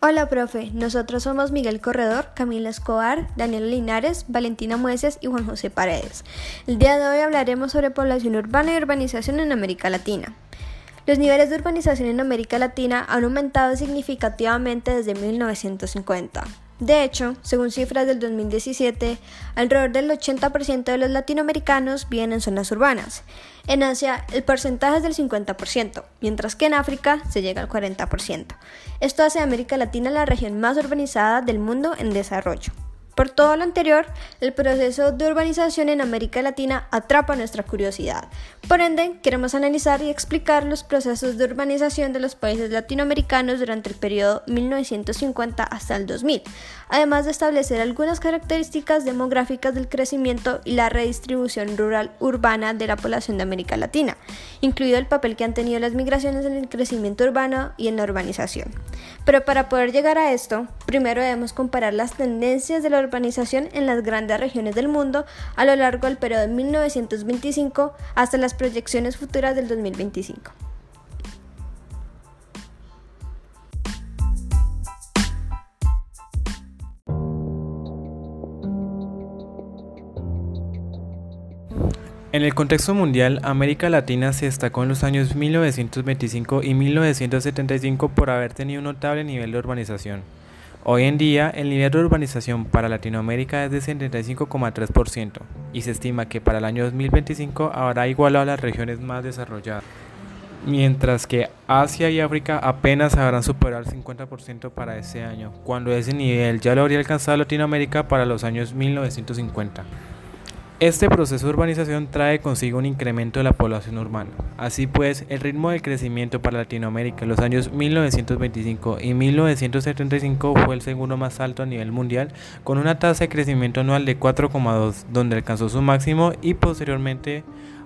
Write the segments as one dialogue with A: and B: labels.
A: Hola, profe. Nosotros somos Miguel Corredor, Camila Escobar, Daniel Linares, Valentina Mueces y Juan José Paredes. El día de hoy hablaremos sobre población urbana y urbanización en América Latina. Los niveles de urbanización en América Latina han aumentado significativamente desde 1950. De hecho, según cifras del 2017, alrededor del 80% de los latinoamericanos viven en zonas urbanas. En Asia, el porcentaje es del 50%, mientras que en África se llega al 40%. Esto hace a América Latina la región más urbanizada del mundo en desarrollo. Por todo lo anterior, el proceso de urbanización en América Latina atrapa nuestra curiosidad. Por ende, queremos analizar y explicar los procesos de urbanización de los países latinoamericanos durante el periodo 1950 hasta el 2000, además de establecer algunas características demográficas del crecimiento y la redistribución rural-urbana de la población de América Latina, incluido el papel que han tenido las migraciones en el crecimiento urbano y en la urbanización. Pero para poder llegar a esto, primero debemos comparar las tendencias de la urbanización en las grandes regiones del mundo a lo largo del periodo de 1925 hasta las proyecciones futuras del 2025.
B: En el contexto mundial, América Latina se destacó en los años 1925 y 1975 por haber tenido un notable nivel de urbanización. Hoy en día, el nivel de urbanización para Latinoamérica es de 75,3% y se estima que para el año 2025 habrá igualado a las regiones más desarrolladas, mientras que Asia y África apenas habrán superado el 50% para ese año, cuando ese nivel ya lo habría alcanzado Latinoamérica para los años 1950. Este proceso de urbanización trae consigo un incremento de la población urbana. Así pues, el ritmo de crecimiento para Latinoamérica en los años 1925 y 1975 fue el segundo más alto a nivel mundial, con una tasa de crecimiento anual de 4,2, donde alcanzó su máximo y posteriormente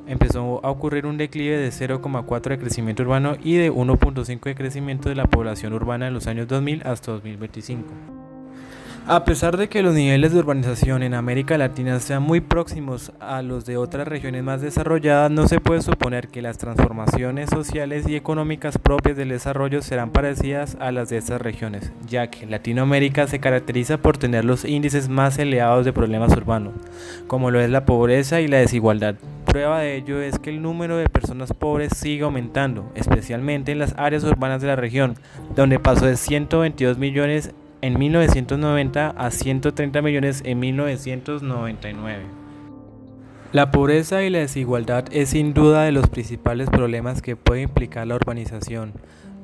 B: empezó a ocurrir un declive de 0,4 de crecimiento urbano y de 1,5 de crecimiento de la población urbana en los años 2000 hasta 2025. A pesar de que los niveles de urbanización en América Latina sean muy próximos a los de otras regiones más desarrolladas, no se puede suponer que las transformaciones sociales y económicas propias del desarrollo serán parecidas a las de estas regiones, ya que Latinoamérica se caracteriza por tener los índices más elevados de problemas urbanos, como lo es la pobreza y la desigualdad. Prueba de ello es que el número de personas pobres sigue aumentando, especialmente en las áreas urbanas de la región, donde pasó de 122 millones en 1990 a 130 millones en 1999. La pobreza y la desigualdad es sin duda de los principales problemas que puede implicar la urbanización,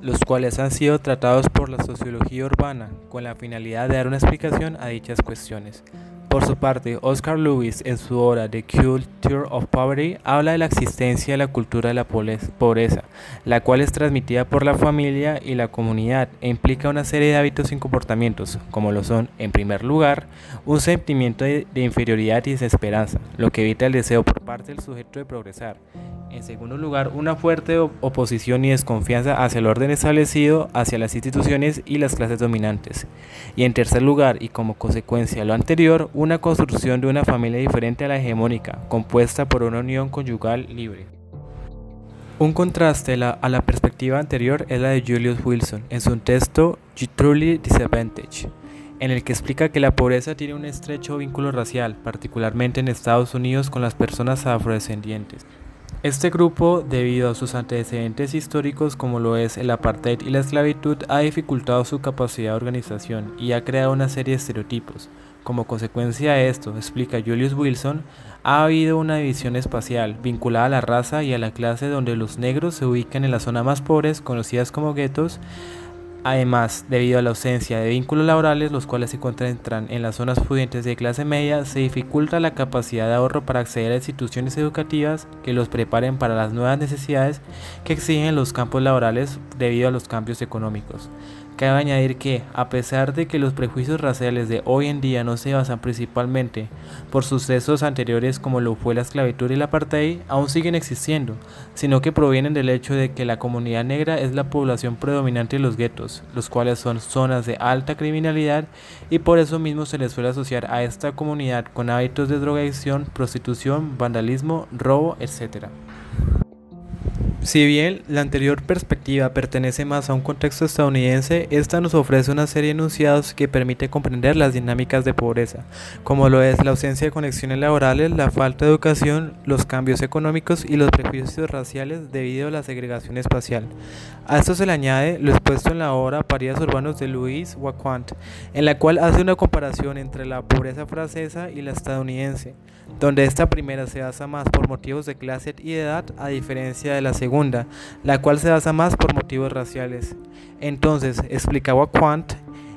B: los cuales han sido tratados por la sociología urbana con la finalidad de dar una explicación a dichas cuestiones. Por su parte, Oscar Lewis, en su obra The Culture of Poverty, habla de la existencia de la cultura de la pobreza, la cual es transmitida por la familia y la comunidad e implica una serie de hábitos y comportamientos, como lo son, en primer lugar, un sentimiento de, inferioridad y desesperanza, lo que evita el deseo por parte del sujeto de progresar. En segundo lugar, una fuerte oposición y desconfianza hacia el orden establecido, hacia las instituciones y las clases dominantes. Y en tercer lugar, y como consecuencia de lo anterior, una construcción de una familia diferente a la hegemónica, compuesta por una unión conyugal libre. Un contraste a la perspectiva anterior es la de Julius Wilson en su texto Truly Disadvantage, en el que explica que la pobreza tiene un estrecho vínculo racial, particularmente en Estados Unidos con las personas afrodescendientes. Este grupo, debido a sus antecedentes históricos como lo es el apartheid y la esclavitud, ha dificultado su capacidad de organización y ha creado una serie de estereotipos. Como consecuencia de esto, explica Julius Wilson, ha habido una división espacial vinculada a la raza y a la clase donde los negros se ubican en las zonas más pobres, conocidas como guetos, Además, debido a la ausencia de vínculos laborales, los cuales se encuentran en las zonas pudientes de clase media, se dificulta la capacidad de ahorro para acceder a instituciones educativas que los preparen para las nuevas necesidades que exigen los campos laborales debido a los cambios económicos. Cabe añadir que, a pesar de que los prejuicios raciales de hoy en día no se basan principalmente por sucesos anteriores como lo fue la esclavitud y el apartheid, aún siguen existiendo, sino que provienen del hecho de que la comunidad negra es la población predominante de los guetos, los cuales son zonas de alta criminalidad y por eso mismo se les suele asociar a esta comunidad con hábitos de drogadicción, prostitución, vandalismo, robo, etc. Si bien la anterior perspectiva pertenece más a un contexto estadounidense, esta nos ofrece una serie de enunciados que permite comprender las dinámicas de pobreza, como lo es la ausencia de conexiones laborales, la falta de educación, los cambios económicos y los prejuicios raciales debido a la segregación espacial. A esto se le añade lo expuesto en la obra Parías Urbanos de Louis Waquant, en la cual hace una comparación entre la pobreza francesa y la estadounidense, donde esta primera se basa más por motivos de clase y edad a diferencia de la segunda la cual se basa más por motivos raciales. Entonces, explicaba Quant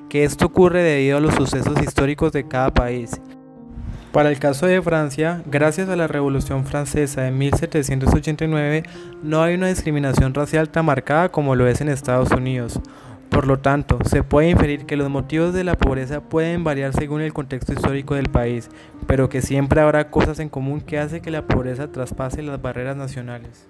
B: que esto ocurre debido a los sucesos históricos de cada país. Para el caso de Francia, gracias a la Revolución Francesa de 1789, no hay una discriminación racial tan marcada como lo es en Estados Unidos. Por lo tanto, se puede inferir que los motivos de la pobreza pueden variar según el contexto histórico del país, pero que siempre habrá cosas en común que hace que la pobreza traspase las barreras nacionales.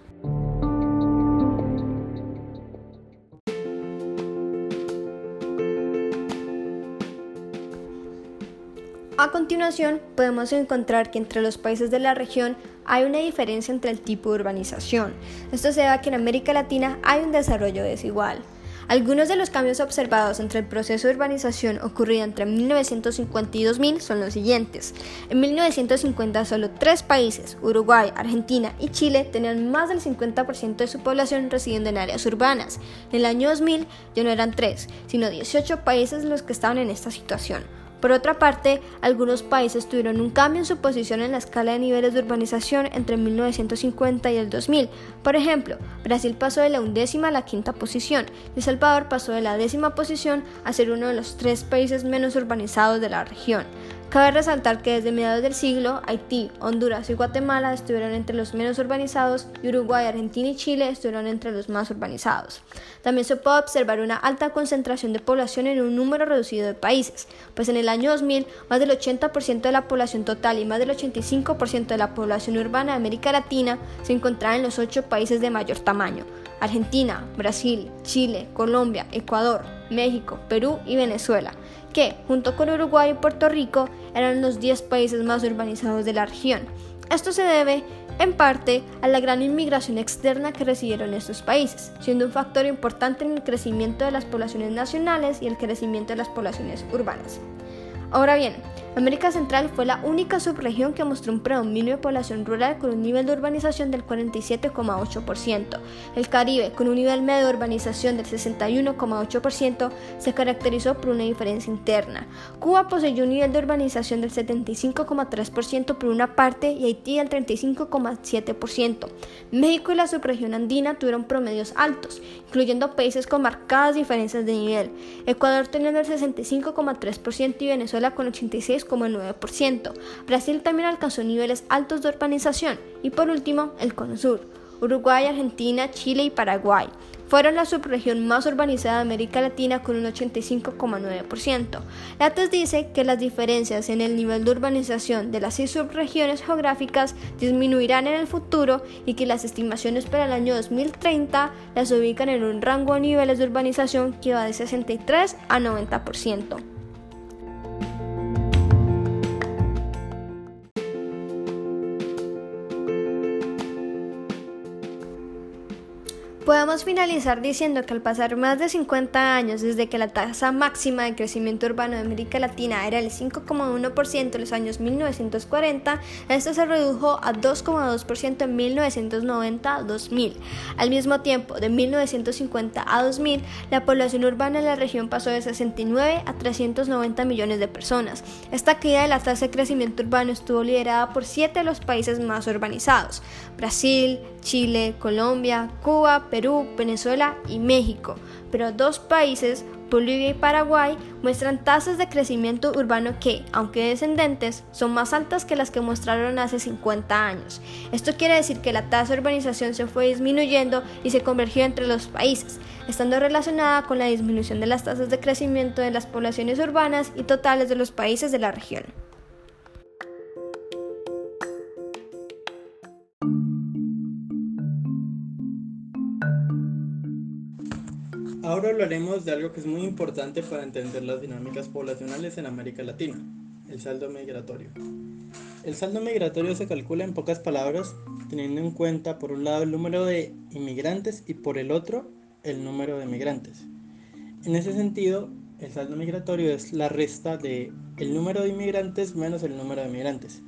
A: A continuación, podemos encontrar que entre los países de la región hay una diferencia entre el tipo de urbanización. Esto se debe que en América Latina hay un desarrollo desigual. Algunos de los cambios observados entre el proceso de urbanización ocurrido entre 1950 y 2000 son los siguientes. En 1950 solo tres países, Uruguay, Argentina y Chile, tenían más del 50% de su población residiendo en áreas urbanas. En el año 2000 ya no eran tres, sino 18 países los que estaban en esta situación. Por otra parte, algunos países tuvieron un cambio en su posición en la escala de niveles de urbanización entre 1950 y el 2000. Por ejemplo, Brasil pasó de la undécima a la quinta posición y El Salvador pasó de la décima posición a ser uno de los tres países menos urbanizados de la región. Cabe resaltar que desde mediados del siglo, Haití, Honduras y Guatemala estuvieron entre los menos urbanizados y Uruguay, Argentina y Chile estuvieron entre los más urbanizados. También se puede observar una alta concentración de población en un número reducido de países, pues en el año 2000 más del 80% de la población total y más del 85% de la población urbana de América Latina se encontraba en los ocho países de mayor tamaño, Argentina, Brasil, Chile, Colombia, Ecuador, México, Perú y Venezuela que, junto con Uruguay y Puerto Rico, eran los 10 países más urbanizados de la región. Esto se debe, en parte, a la gran inmigración externa que recibieron estos países, siendo un factor importante en el crecimiento de las poblaciones nacionales y el crecimiento de las poblaciones urbanas. Ahora bien, América Central fue la única subregión que mostró un predominio de población rural con un nivel de urbanización del 47,8%. El Caribe, con un nivel medio de urbanización del 61,8%, se caracterizó por una diferencia interna. Cuba poseyó un nivel de urbanización del 75,3% por una parte y Haití del 35,7%. México y la subregión andina tuvieron promedios altos, incluyendo países con marcadas diferencias de nivel. Ecuador teniendo el 65,3% y Venezuela con 86 9%. Brasil también alcanzó niveles altos de urbanización. Y por último, el Cono Sur. Uruguay, Argentina, Chile y Paraguay fueron la subregión más urbanizada de América Latina con un 85,9%. Lattes dice que las diferencias en el nivel de urbanización de las seis subregiones geográficas disminuirán en el futuro y que las estimaciones para el año 2030 las ubican en un rango de niveles de urbanización que va de 63 a 90%. Podemos finalizar diciendo que al pasar más de 50 años desde que la tasa máxima de crecimiento urbano de América Latina era el 5,1% en los años 1940, esto se redujo a 2,2% en 1990 a 2000. Al mismo tiempo, de 1950 a 2000, la población urbana en la región pasó de 69 a 390 millones de personas. Esta caída de la tasa de crecimiento urbano estuvo liderada por siete de los países más urbanizados: Brasil, Chile, Colombia, Cuba, Perú, Venezuela y México, pero dos países, Bolivia y Paraguay, muestran tasas de crecimiento urbano que, aunque descendentes, son más altas que las que mostraron hace 50 años. Esto quiere decir que la tasa de urbanización se fue disminuyendo y se convergió entre los países, estando relacionada con la disminución de las tasas de crecimiento de las poblaciones urbanas y totales de los países de la región.
C: Ahora hablaremos de algo que es muy importante para entender las dinámicas poblacionales en América Latina, el saldo migratorio. El saldo migratorio se calcula en pocas palabras, teniendo en cuenta por un lado el número de inmigrantes y por el otro el número de migrantes. En ese sentido, el saldo migratorio es la resta de el número de inmigrantes menos el número de migrantes.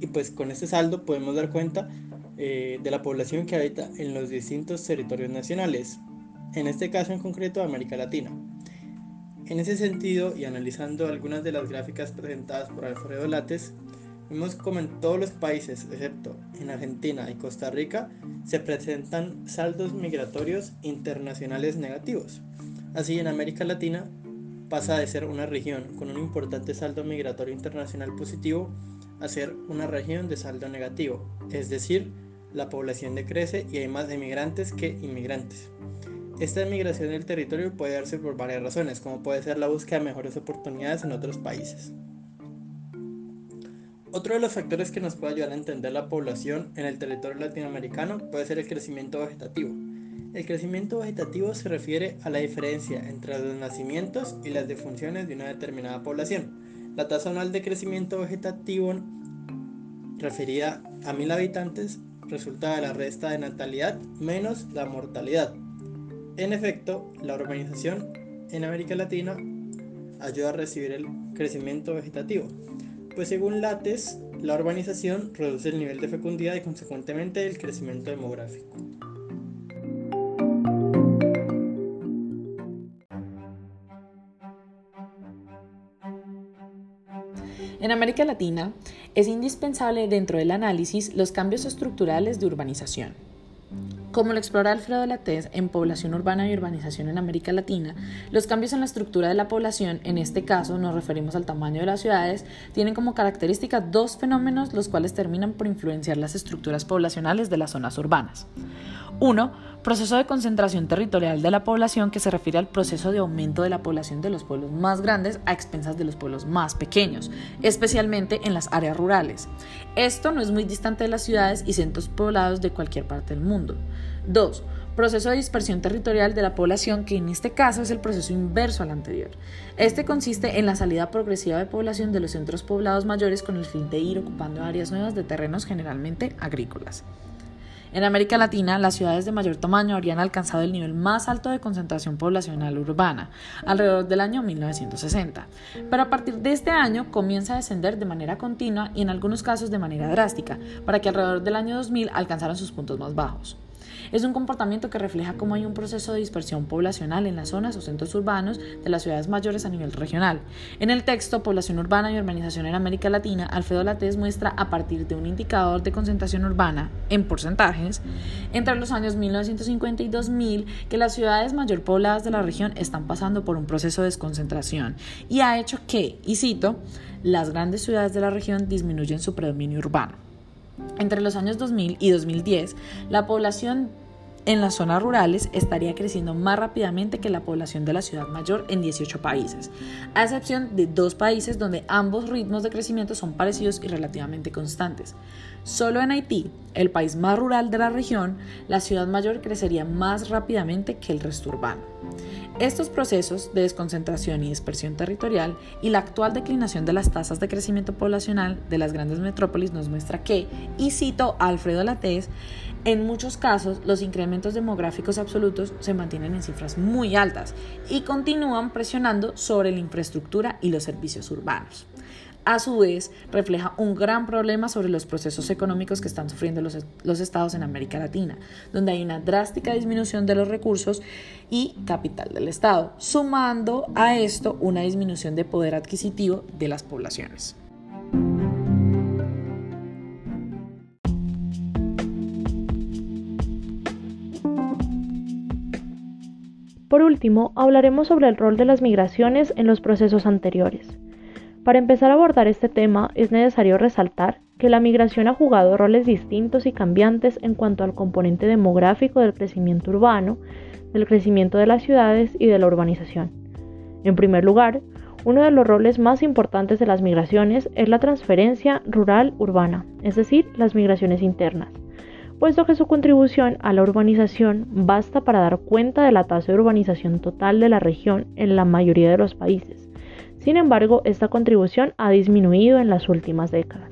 C: y pues con este saldo podemos dar cuenta eh, de la población que habita en los distintos territorios nacionales, en este caso en concreto América Latina. En ese sentido, y analizando algunas de las gráficas presentadas por Alfredo Lates, vemos como en todos los países, excepto en Argentina y Costa Rica, se presentan saldos migratorios internacionales negativos. Así, en América Latina pasa de ser una región con un importante saldo migratorio internacional positivo a ser una región de saldo negativo, es decir, la población decrece y hay más emigrantes que inmigrantes. Esta emigración del territorio puede darse por varias razones, como puede ser la búsqueda de mejores oportunidades en otros países. Otro de los factores que nos puede ayudar a entender la población en el territorio latinoamericano puede ser el crecimiento vegetativo. El crecimiento vegetativo se refiere a la diferencia entre los nacimientos y las defunciones de una determinada población. La tasa anual de crecimiento vegetativo referida a mil habitantes resulta de la resta de natalidad menos la mortalidad. En efecto, la urbanización en América Latina ayuda a recibir el crecimiento vegetativo, pues según Lates, la urbanización reduce el nivel de fecundidad y consecuentemente el crecimiento demográfico.
D: En América Latina es indispensable dentro del análisis los cambios estructurales de urbanización. Como lo explora Alfredo Latés en Población Urbana y Urbanización en América Latina, los cambios en la estructura de la población, en este caso nos referimos al tamaño de las ciudades, tienen como característica dos fenómenos los cuales terminan por influenciar las estructuras poblacionales de las zonas urbanas. Uno, proceso de concentración territorial de la población que se refiere al proceso de aumento de la población de los pueblos más grandes a expensas de los pueblos más pequeños, especialmente en las áreas rurales. Esto no es muy distante de las ciudades y centros poblados de cualquier parte del mundo. 2. Proceso de dispersión territorial de la población, que en este caso es el proceso inverso al anterior. Este consiste en la salida progresiva de población de los centros poblados mayores con el fin de ir ocupando áreas nuevas de terrenos generalmente agrícolas. En América Latina, las ciudades de mayor tamaño habrían alcanzado el nivel más alto de concentración poblacional urbana, alrededor del año 1960. Pero a partir de este año comienza a descender de manera continua y en algunos casos de manera drástica, para que alrededor del año 2000 alcanzaran sus puntos más bajos. Es un comportamiento que refleja cómo hay un proceso de dispersión poblacional en las zonas o centros urbanos de las ciudades mayores a nivel regional. En el texto Población Urbana y Urbanización en América Latina, Alfredo Latés muestra a partir de un indicador de concentración urbana en porcentajes entre los años 1950 y 2000 que las ciudades mayor pobladas de la región están pasando por un proceso de desconcentración y ha hecho que, y cito, las grandes ciudades de la región disminuyen su predominio urbano. Entre los años 2000 y 2010, la población en las zonas rurales estaría creciendo más rápidamente que la población de la ciudad mayor en 18 países, a excepción de dos países donde ambos ritmos de crecimiento son parecidos y relativamente constantes. Solo en Haití, el país más rural de la región, la ciudad mayor crecería más rápidamente que el resto urbano. Estos procesos de desconcentración y dispersión territorial y la actual declinación de las tasas de crecimiento poblacional de las grandes metrópolis nos muestra que, y cito a Alfredo Latés, en muchos casos, los incrementos demográficos absolutos se mantienen en cifras muy altas y continúan presionando sobre la infraestructura y los servicios urbanos. A su vez, refleja un gran problema sobre los procesos económicos que están sufriendo los, los, estados en América Latina, donde hay una drástica disminución de los recursos y capital del Estado, sumando a esto una disminución de poder adquisitivo de las poblaciones.
E: Por último, hablaremos sobre el rol de las migraciones en los procesos anteriores. Para empezar a abordar este tema es necesario resaltar que la migración ha jugado roles distintos y cambiantes en cuanto al componente demográfico del crecimiento urbano, del crecimiento de las ciudades y de la urbanización. En primer lugar, uno de los roles más importantes de las migraciones es la transferencia rural-urbana, es decir, las migraciones internas puesto que su contribución a la urbanización basta para dar cuenta de la tasa de urbanización total de la región en la mayoría de los países. Sin embargo, esta contribución ha disminuido en las últimas décadas.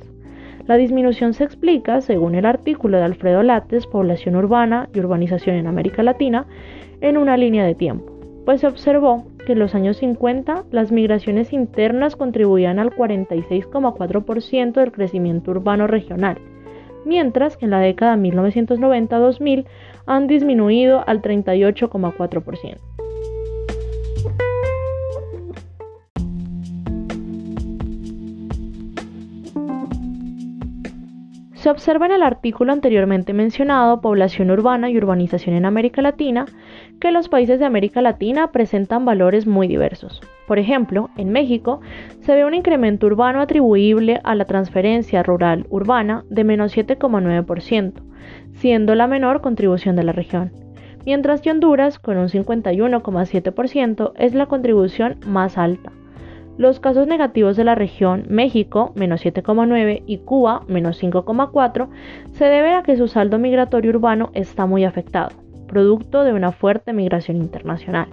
E: La disminución se explica, según el artículo de Alfredo Lates, Población Urbana y Urbanización en América Latina, en una línea de tiempo, pues se observó que en los años 50 las migraciones internas contribuían al 46,4% del crecimiento urbano regional, mientras que en la década 1990-2000 han disminuido al 38,4%. Se observa en el artículo anteriormente mencionado, Población urbana y urbanización en América Latina, que los países de América Latina presentan valores muy diversos. Por ejemplo, en México se ve un incremento urbano atribuible a la transferencia rural-urbana de menos 7,9%, siendo la menor contribución de la región, mientras que Honduras, con un 51,7%, es la contribución más alta. Los casos negativos de la región, México, menos 7,9 y Cuba, menos 5,4, se deben a que su saldo migratorio urbano está muy afectado, producto de una fuerte migración internacional.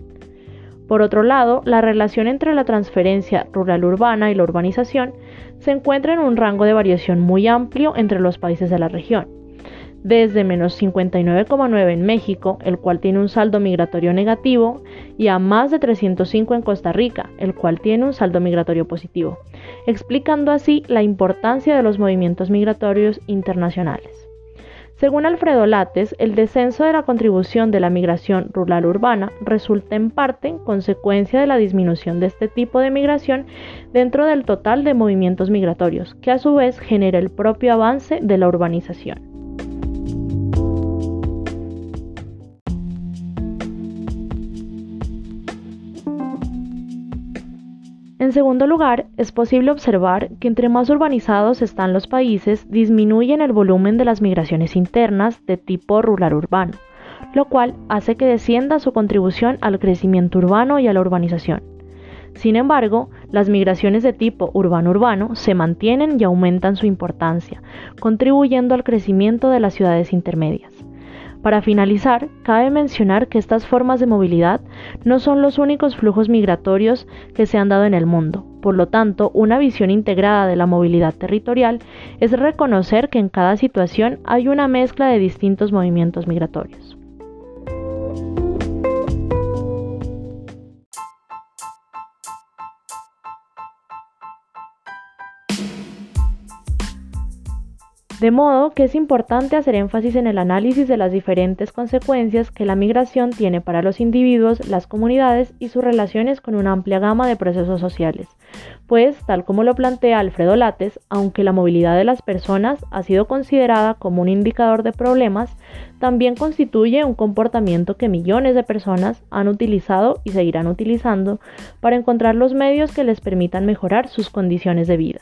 E: Por otro lado, la relación entre la transferencia rural-urbana y la urbanización se encuentra en un rango de variación muy amplio entre los países de la región desde menos 59,9 en México, el cual tiene un saldo migratorio negativo, y a más de 305 en Costa Rica, el cual tiene un saldo migratorio positivo, explicando así la importancia de los movimientos migratorios internacionales. Según Alfredo Lates, el descenso de la contribución de la migración rural-urbana resulta en parte consecuencia de la disminución de este tipo de migración dentro del total de movimientos migratorios, que a su vez genera el propio avance de la urbanización. En segundo lugar, es posible observar que entre más urbanizados están los países, disminuyen el volumen de las migraciones internas de tipo rural-urbano, lo cual hace que descienda su contribución al crecimiento urbano y a la urbanización. Sin embargo, las migraciones de tipo urbano-urbano se mantienen y aumentan su importancia, contribuyendo al crecimiento de las ciudades intermedias. Para finalizar, cabe mencionar que estas formas de movilidad no son los únicos flujos migratorios que se han dado en el mundo. Por lo tanto, una visión integrada de la movilidad territorial es reconocer que en cada situación hay una mezcla de distintos movimientos migratorios. De modo que es importante hacer énfasis en el análisis de las diferentes consecuencias que la migración tiene para los individuos, las comunidades y sus relaciones con una amplia gama de procesos sociales. Pues, tal como lo plantea Alfredo Lates, aunque la movilidad de las personas ha sido considerada como un indicador de problemas, también constituye un comportamiento que millones de personas han utilizado y seguirán utilizando para encontrar los medios que les permitan mejorar sus condiciones de vida.